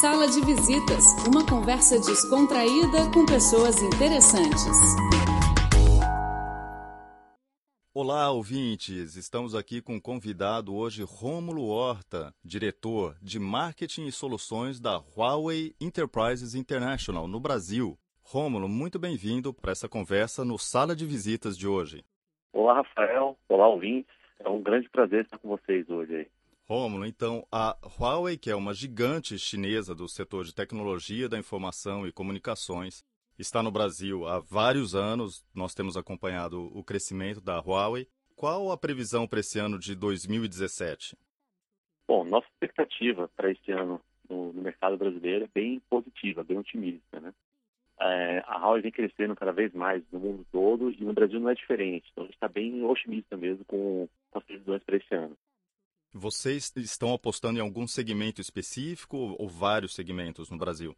Sala de Visitas, uma conversa descontraída com pessoas interessantes. Olá, ouvintes! Estamos aqui com o convidado hoje, Rômulo Horta, diretor de Marketing e Soluções da Huawei Enterprises International no Brasil. Rômulo, muito bem-vindo para essa conversa no Sala de Visitas de hoje. Olá, Rafael. Olá, ouvintes. É um grande prazer estar com vocês hoje aí. Rômulo, então, a Huawei, que é uma gigante chinesa do setor de tecnologia da informação e comunicações, está no Brasil há vários anos. Nós temos acompanhado o crescimento da Huawei. Qual a previsão para esse ano de 2017? Bom, nossa expectativa para este ano no, no, mercado brasileiro é bem positiva, bem otimista, né? É, a Huawei vem crescendo cada vez mais no mundo todo e no Brasil não é diferente. Então a gente está bem otimista mesmo com as previsões para esse ano. Vocês estão apostando em algum segmento específico ou vários segmentos no Brasil?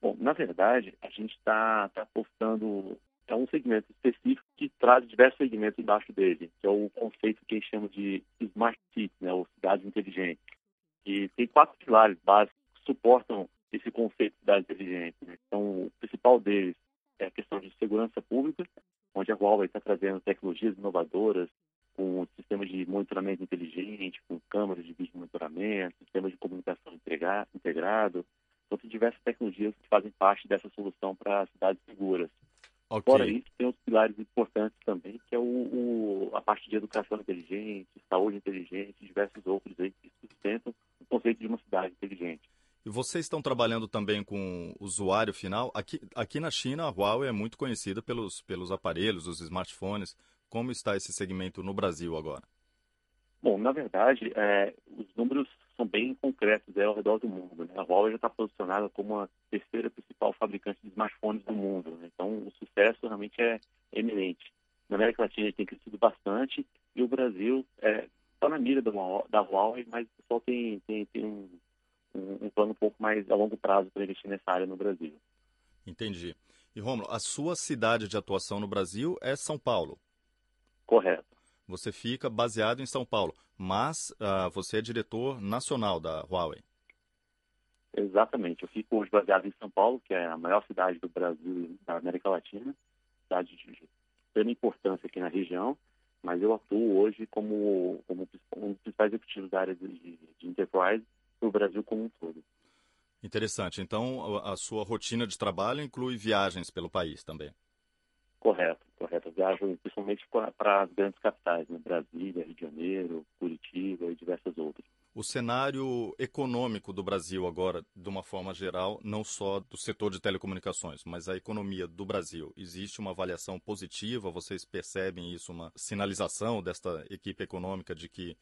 Bom, na verdade, a gente está tá apostando é um segmento específico que traz diversos segmentos embaixo dele, que é o conceito que eles chamam de Smart Cities, né, ou cidades inteligentes. E tem quatro pilares básicos que suportam esse conceito de cidade inteligente. Né? Então, o principal deles é a questão de segurança pública, onde a Huawei está trazendo tecnologias inovadoras com sistemas de monitoramento inteligente, com câmeras de vídeo monitoramento, sistemas de comunicação integrado. Então, tem diversas tecnologias que fazem parte dessa solução para cidades seguras. Okay. Fora isso, tem outros pilares importantes também, que é o, o, a parte de educação inteligente, saúde inteligente, diversos outros aí que sustentam o conceito de uma cidade inteligente. E vocês estão trabalhando também com o usuário final? Aqui, aqui na China, a Huawei é muito conhecida pelos, pelos aparelhos, os smartphones. Como está esse segmento no Brasil agora? Bom, na verdade, é, os números são bem concretos é, ao redor do mundo. Né? A Huawei já está posicionada como a terceira principal fabricante de smartphones do mundo. Né? Então, o sucesso realmente é eminente. Na América Latina tem crescido bastante e o Brasil está é, tá na mira da, da Huawei, mas o pessoal tem, tem, tem um, um, um plano um pouco mais a longo prazo para investir nessa área no Brasil. Entendi. E, Romulo, a sua cidade de atuação no Brasil é São Paulo? Correto. Você fica baseado em São Paulo, mas uh, você é diretor nacional da Huawei. Exatamente. Eu fico hoje baseado em São Paulo, que é a maior cidade do Brasil e da América Latina, cidade de grande importância aqui na região, mas eu atuo hoje como, como um dos principais executivos da área de, de enterprise para o Brasil como um todo. Interessante. Então, a sua rotina de trabalho inclui viagens pelo país também? Correto, correto. Eu viajo principalmente para as grandes capitais, né? Brasília, Rio de Janeiro, Curitiba e diversas outras. O cenário econômico do Brasil agora, de uma forma geral, não só do setor de telecomunicações, mas a economia do Brasil, existe uma avaliação positiva? Vocês percebem isso, uma sinalização desta equipe econômica de que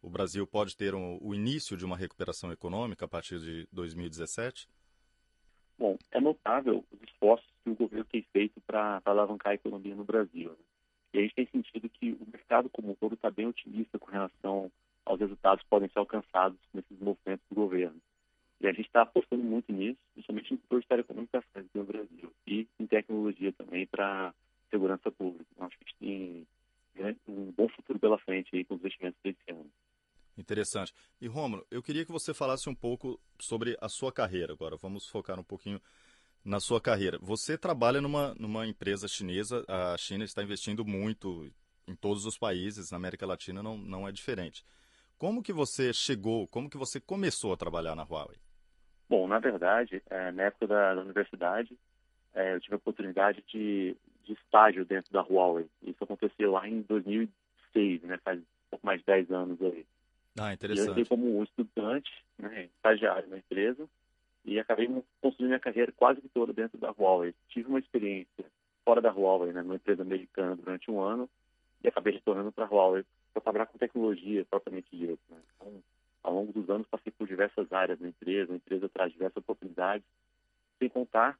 o Brasil pode ter um, o início de uma recuperação econômica a partir de 2017? Bom, é notável os esforços que o governo tem feito para alavancar a economia no Brasil. Né? E a gente tem sentido que o mercado como um todo está bem otimista com relação aos resultados que podem ser alcançados nesses movimentos do governo. E a gente está apostando muito nisso, principalmente no setor de telecomunicações no Brasil e em tecnologia também para segurança pública. Então, acho que a gente tem um bom futuro pela frente aí com os investimentos desse ano. Interessante. E Romulo, eu queria que você falasse um pouco sobre a sua carreira agora. Vamos focar um pouquinho na sua carreira. Você trabalha numa, numa empresa chinesa, a China está investindo muito em todos os países, na América Latina não, não é diferente. Como que você chegou, como que você começou a trabalhar na Huawei? Bom, na verdade, é, na época da, da universidade, é, eu tive a oportunidade de, de estágio dentro da Huawei. Isso aconteceu lá em 2006, né, faz um pouco mais de 10 anos aí. Ah, interessante. eu entrei como estudante, né, estagiário na empresa, e acabei construindo minha carreira quase que toda dentro da Huawei. Tive uma experiência fora da Huawei, né, numa empresa americana durante um ano, e acabei retornando para a Huawei para trabalhar com tecnologia propriamente dita. Né? Então, ao longo dos anos, passei por diversas áreas da empresa, a empresa traz diversas oportunidades, sem contar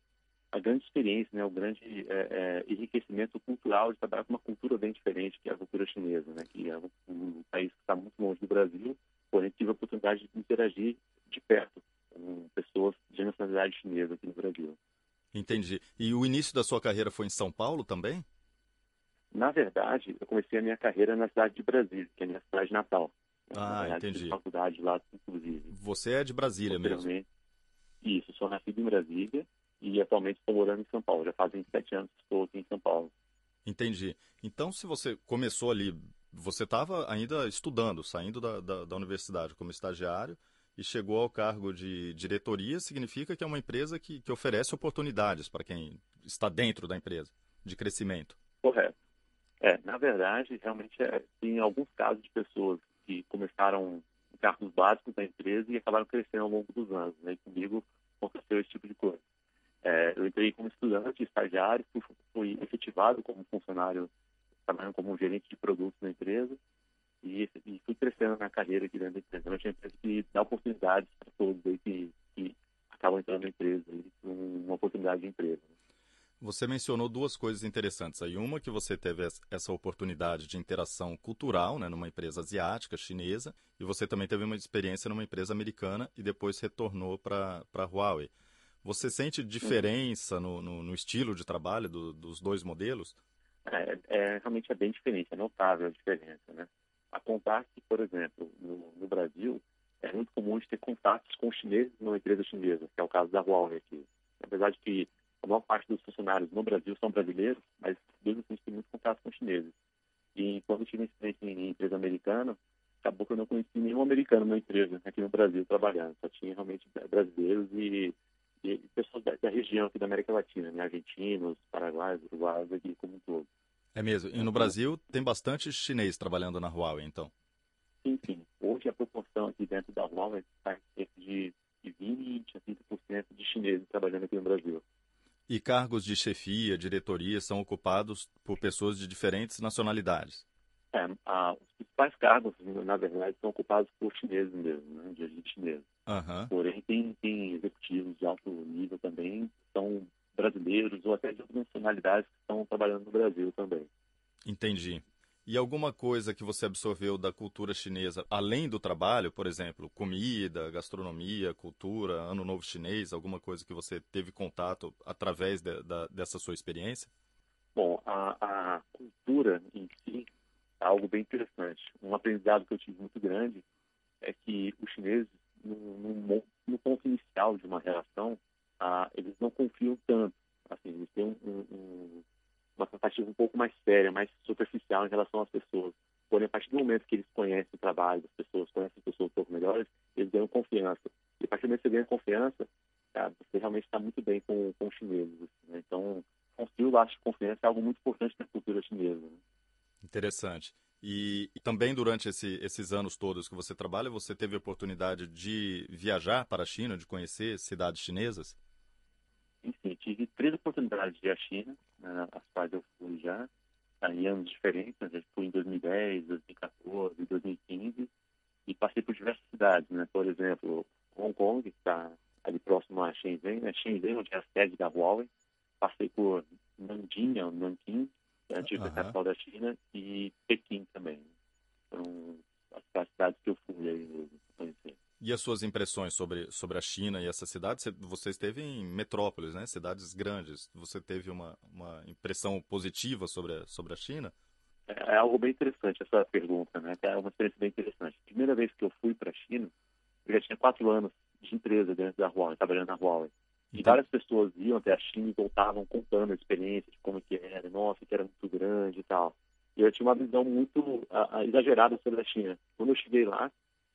a grande experiência, né, o grande é, é, enriquecimento cultural de trabalhar com uma cultura bem diferente, que é a cultura chinesa, né, que é um, um país que está muito longe do Brasil, porém tive a oportunidade de interagir de perto com pessoas de aqui no Brasil. Entendi. E o início da sua carreira foi em São Paulo também? Na verdade, eu comecei a minha carreira na cidade de Brasília, que é a minha cidade natal. Ah, verdade, entendi. faculdade lá, inclusive. Você é de Brasília mesmo? Isso, sou nascido em Brasília e atualmente estou morando em São Paulo. Já fazem sete anos que estou aqui em São Paulo. Entendi. Então, se você começou ali, você estava ainda estudando, saindo da, da, da, universidade como estagiário e chegou ao cargo de diretoria, significa que é uma empresa que, que oferece oportunidades para quem está dentro da empresa, de crescimento. Correto. É, na verdade, realmente é, tem alguns casos de pessoas que começaram em cargos básicos da empresa e acabaram crescendo ao longo dos anos. Né? E comigo aconteceu esse tipo de coisa. É, eu entrei como estudante, estagiário, fui, fui efetivado como funcionário, trabalhando como gerente de produtos na empresa e, e, fui crescendo na carreira aqui dentro da empresa. A gente empresa que dá oportunidades para todos aí que, que acabam entrando na empresa, uma oportunidade de emprego. Você mencionou duas coisas interessantes aí. Uma que você teve essa oportunidade de interação cultural, né, numa empresa asiática, chinesa, e você também teve uma experiência numa empresa americana e depois retornou para a Huawei. Você sente diferença no, no, no estilo de trabalho do, dos dois modelos? É, é, realmente é bem diferente, é notável a diferença, né? A contar que, por exemplo, no, no Brasil, é muito comum de ter contatos com chineses numa empresa chinesa, que é o caso da Huawei aqui. Apesar de que a maior parte dos funcionários no Brasil são brasileiros, mas mesmo assim a gente tem muito contato com chineses. E quando eu tive experiência em empresa americana, acabou que eu não conheci nenhum americano na empresa aqui no Brasil trabalhando. Só tinha realmente brasileiros e, e pessoas da, da, região aqui da América Latina, né? argentinos, paraguaios, uruguaios, aqui como um todo. É mesmo. E no Brasil tem bastante chinês trabalhando na Huawei, então? Sim, sim. Hoje a proporção aqui dentro da Huawei está de, de 20 a 30% de chineses trabalhando aqui no Brasil. E cargos de chefia, diretoria são ocupados por pessoas de diferentes nacionalidades? É, a, os principais cargos, na verdade, são ocupados por chineses mesmo, né, de origem chinesa. Uhum. Porém, tem, tem executivos de alto nível também, são brasileiros ou até de outras nacionalidades que estão trabalhando no Brasil. Entendi. E alguma coisa que você absorveu da cultura chinesa, além do trabalho, por exemplo, comida, gastronomia, cultura, ano novo chinês, alguma coisa que você teve contato através de, da, dessa sua experiência? Bom, a, a, cultura em si é algo bem interessante. Um aprendizado que eu tive muito grande é que os chineses, no, no, no ponto inicial de uma relação, ah, eles não confiam tanto. Assim, eles têm um, um uma tratativa um pouco mais séria, mais superficial em relação às pessoas. Porém, a partir do momento que eles conhecem o trabalho das pessoas, conhecem as pessoas um pouco melhores, eles ganham confiança. E a partir do momento que você ganha confiança, cara, você realmente está muito bem com, com os chineses. Né? Então, construir o laço de confiança é algo muito importante na cultura chinesa. Né? Interessante. E, e, também durante esse, esses anos todos que você trabalha, você teve a oportunidade de viajar para a China, de conhecer cidades chinesas? Enfim, tive três oportunidades de ir à China, né, as quais eu fui já, em anos diferentes, né, já fui em 2010, 2014, 2015, e passei por diversas cidades, né? Por exemplo, Hong Kong, que está ali próximo a Shenzhen, né? Shenzhen, onde é a sede da Huawei. Passei por Nanjing, Nanjing, que é a antiga uhum. capital da China, e Pequim também. São as cidades que eu fui aí mesmo. E as suas impressões sobre, sobre a China e essa cidade? Você esteve em metrópoles, né? cidades grandes. Você teve uma, uma impressão positiva sobre a, sobre a China? É, é algo bem interessante essa pergunta, né? É uma experiência bem interessante. Primeira vez que eu fui para a China, eu já tinha quatro anos de empresa dentro da Huawei, trabalhando na Huawei. E então... várias pessoas iam até a China e voltavam contando a experiência de como que era, nossa, que era muito grande e tal. E eu tinha uma visão muito uh, exagerada sobre a China. Quando eu cheguei lá,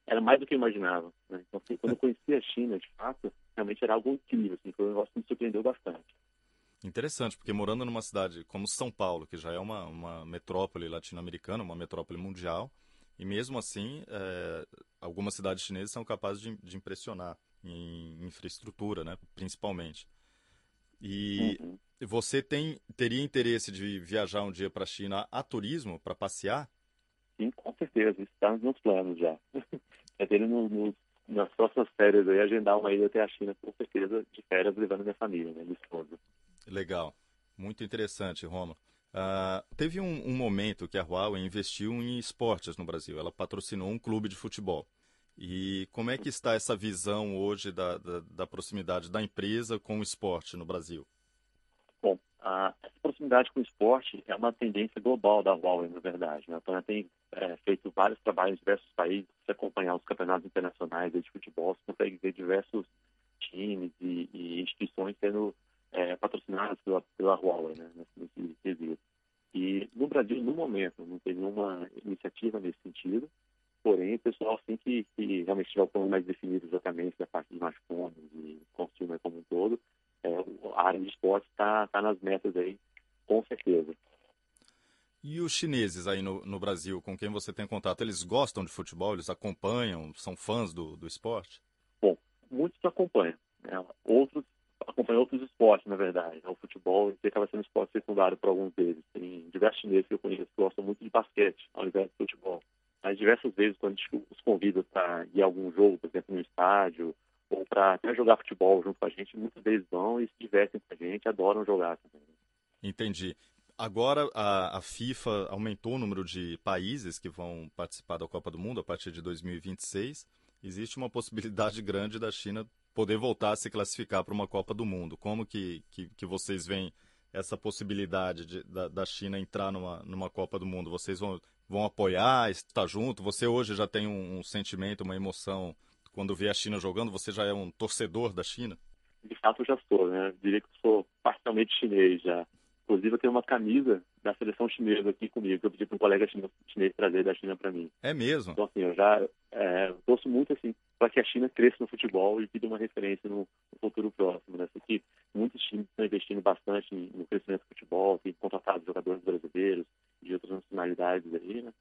era mais do que eu imaginava. Né? Então, assim, quando eu conheci a China, de fato, realmente era algo incrível. Assim, foi um negócio que me surpreendeu bastante. Interessante, porque morando numa cidade como São Paulo, que já é uma, uma metrópole latino-americana, uma metrópole mundial, e mesmo assim, é, algumas cidades chinesas são capazes de, de, impressionar em infraestrutura, né, principalmente. E uhum. você tem, teria interesse de viajar um dia para a China a turismo, para passear? Sim, com certeza. Está nos planos já. é dele no, no, nas próximas férias aí, agendar uma ida até a China, com certeza, de férias, levando minha família, né, minha esposa. Legal. Muito interessante, Roma. Uh, teve um, um, momento que a Huawei investiu em esportes no Brasil. Ela patrocinou um clube de futebol. E como é que está essa visão hoje da, da, da proximidade da empresa com o esporte no Brasil? A, proximidade com o esporte é uma tendência global da Huawei, na verdade. Né? Então, tem é, feito vários trabalhos em diversos países. Se acompanhar os campeonatos internacionais de futebol, você consegue ver diversos times e, e instituições sendo é, patrocinadas pela, pela Huawei, né, nesse quesito. E no Brasil, no momento, não tem nenhuma iniciativa nesse sentido, porém, o pessoal, assim que, que realmente tiver o plano mais definido exatamente da parte de smartphones e consumer como um a área de esporte está tá nas metas aí, com certeza. E os chineses aí no, no, Brasil, com quem você tem contato, eles gostam de futebol? Eles acompanham? São fãs do, do esporte? Bom, muitos acompanham. Né? Outros acompanham outros esportes, na verdade. O futebol acaba sendo um esporte secundário para alguns deles. Tem diversos chineses que eu conheço que gostam muito de basquete, ao invés de futebol. Mas diversas vezes, quando a gente os convida para ir a algum jogo, por exemplo, no estádio, ou para até jogar futebol junto com a gente, muitas vezes vão e se divertem com a gente, adoram jogar também. Entendi. Agora a, a, FIFA aumentou o número de países que vão participar da Copa do Mundo a partir de 2026. Existe uma possibilidade grande da China poder voltar a se classificar para uma Copa do Mundo. Como que, que, que vocês veem essa possibilidade de, da, da, China entrar numa, numa Copa do Mundo? Vocês vão, vão apoiar, estar junto? Você hoje já tem um, um sentimento, uma emoção quando vê a China jogando? Você já é um torcedor da China? De fato, eu já sou, né? Eu diria que sou parcialmente chinês já. Inclusive, eu tenho uma camisa da seleção chinesa aqui comigo, que eu pedi para um colega chinês trazer da China para mim. É mesmo? Então, assim, eu já é, torço muito, assim, para que a China cresça no futebol e dê uma referência no, no futuro próximo, né? Porque muitos times estão investindo bastante no crescimento do futebol, tem contratado jogadores brasileiros de outras nacionalidades aí, né?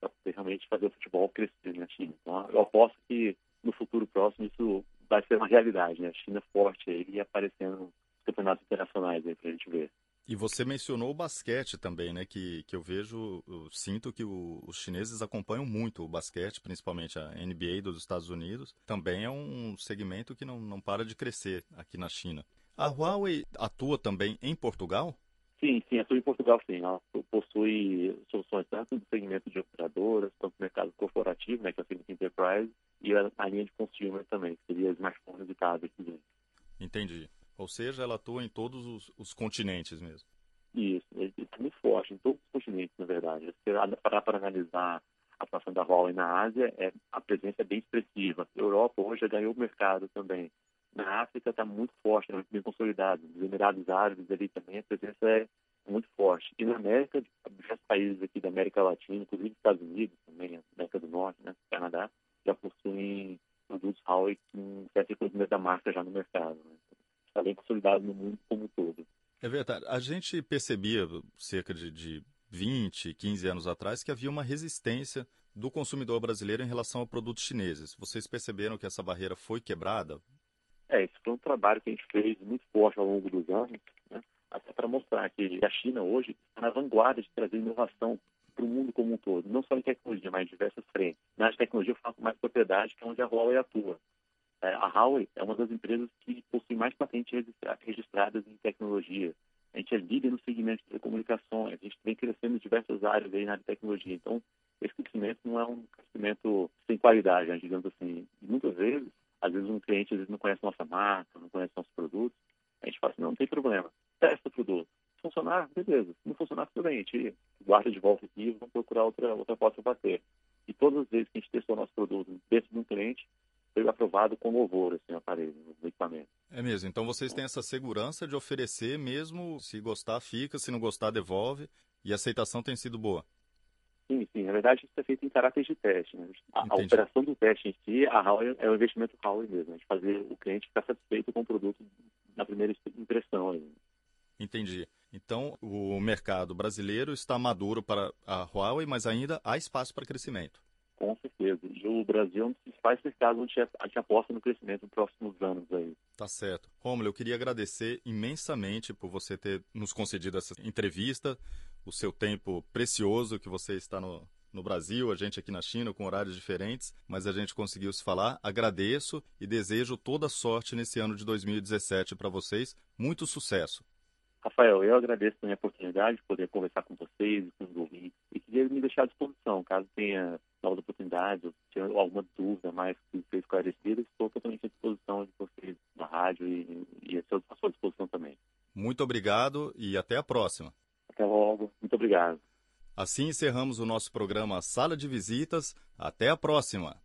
Para realmente fazer o futebol crescer na China. Então, eu aposto que no futuro próximo isso vai ser uma realidade, né? A China forte aí aparecendo nos campeonatos internacionais aí para a gente ver. E você mencionou o basquete também, né? Que, que eu vejo, eu sinto que o, os chineses acompanham muito o basquete, principalmente a NBA dos Estados Unidos. Também é um segmento que não, não para de crescer aqui na China. A Huawei atua também em Portugal? Sim, sim, atua em Portugal, sim. Ela possui soluções tanto no segmento de operadoras, quanto no mercado corporativo, né, que é o segmento enterprise, linha de consumer também, que seria smartphones e tablets. Entendi. Ou seja, ela atua em todos os, os continentes mesmo. Isso, ele é muito forte em todos os continentes, na verdade. Se parar para analisar a atuação da Huawei na Ásia, é, a presença é bem expressiva. A Europa hoje já ganhou o mercado também. Na África está muito forte, é muito bem consolidado. Nos Emirados Árabes ali também a presença é muito forte. E na América, diversos países aqui da América Latina, inclusive Estados Unidos também, América do Norte, né, Canadá, já possuem produtos Huawei com certa reconhecimento da marca já no mercado. Né? está bem consolidado no mundo como um todo. É verdade. A gente percebia cerca de, de 20, 15 anos atrás que havia uma resistência do consumidor brasileiro em relação a produtos chineses. Vocês perceberam que essa barreira foi quebrada? É, isso foi um trabalho que a gente fez muito forte ao longo dos anos, né? até para mostrar que a China hoje está na vanguarda de trazer inovação para o mundo como um todo, não só em tecnologia, mas em diversas frentes. Na tecnologia eu falo com mais propriedade, que é onde a Huawei atua. É, a Huawei é uma das empresas que possui mais patentes registradas em tecnologia. A gente é líder no segmento de telecomunicações, a gente vem crescendo em diversas áreas aí na tecnologia. Então, esse crescimento não é um crescimento sem qualidade, né, digamos assim. E muitas vezes, às vezes um cliente às vezes não conhece nossa marca, não conhece nossos produtos. A gente fala assim, não, não tem problema, testa o produto. Funcionar, beleza. Se não funcionar, tudo bem, a gente guarda de volta aqui e vamos procurar outra, outra porta para bater. E todas as vezes que a gente testou nosso produto dentro de um cliente, foi aprovado com louvor assim, o aparelho, o equipamento. É mesmo. Então vocês têm essa segurança de oferecer mesmo, se gostar fica, se não gostar devolve, e a aceitação tem sido boa. Sim, sim. Na verdade, isso é feito em caráter de teste. Né? A, a, operação do teste em si, a Huawei, é o investimento Huawei mesmo, né? de fazer o cliente ficar satisfeito com o produto na primeira impressão. Aí. Entendi. Então, o mercado brasileiro está maduro para a Huawei, mas ainda há espaço para crescimento. Com certeza. E o Brasil é um dos principais mercados onde a gente aposta no crescimento nos próximos anos aí. Tá certo. Romulo, eu queria agradecer imensamente por você ter nos concedido essa entrevista, o seu tempo precioso que você está no, no Brasil, a gente aqui na China, com horários diferentes, mas a gente conseguiu se falar. Agradeço e desejo toda sorte nesse ano de 2017 para vocês. Muito sucesso. Rafael, eu agradeço a oportunidade de poder conversar com vocês, com os ouvintes, e queria me deixar à disposição, caso tenha novas oportunidades, ou tenha alguma dúvida mais que seja esclarecida, estou totalmente à disposição de vocês na rádio e, e à sua disposição também. Muito obrigado e até a próxima. Até logo. Muito obrigado. Assim encerramos o nosso programa Sala de Visitas. Até a próxima.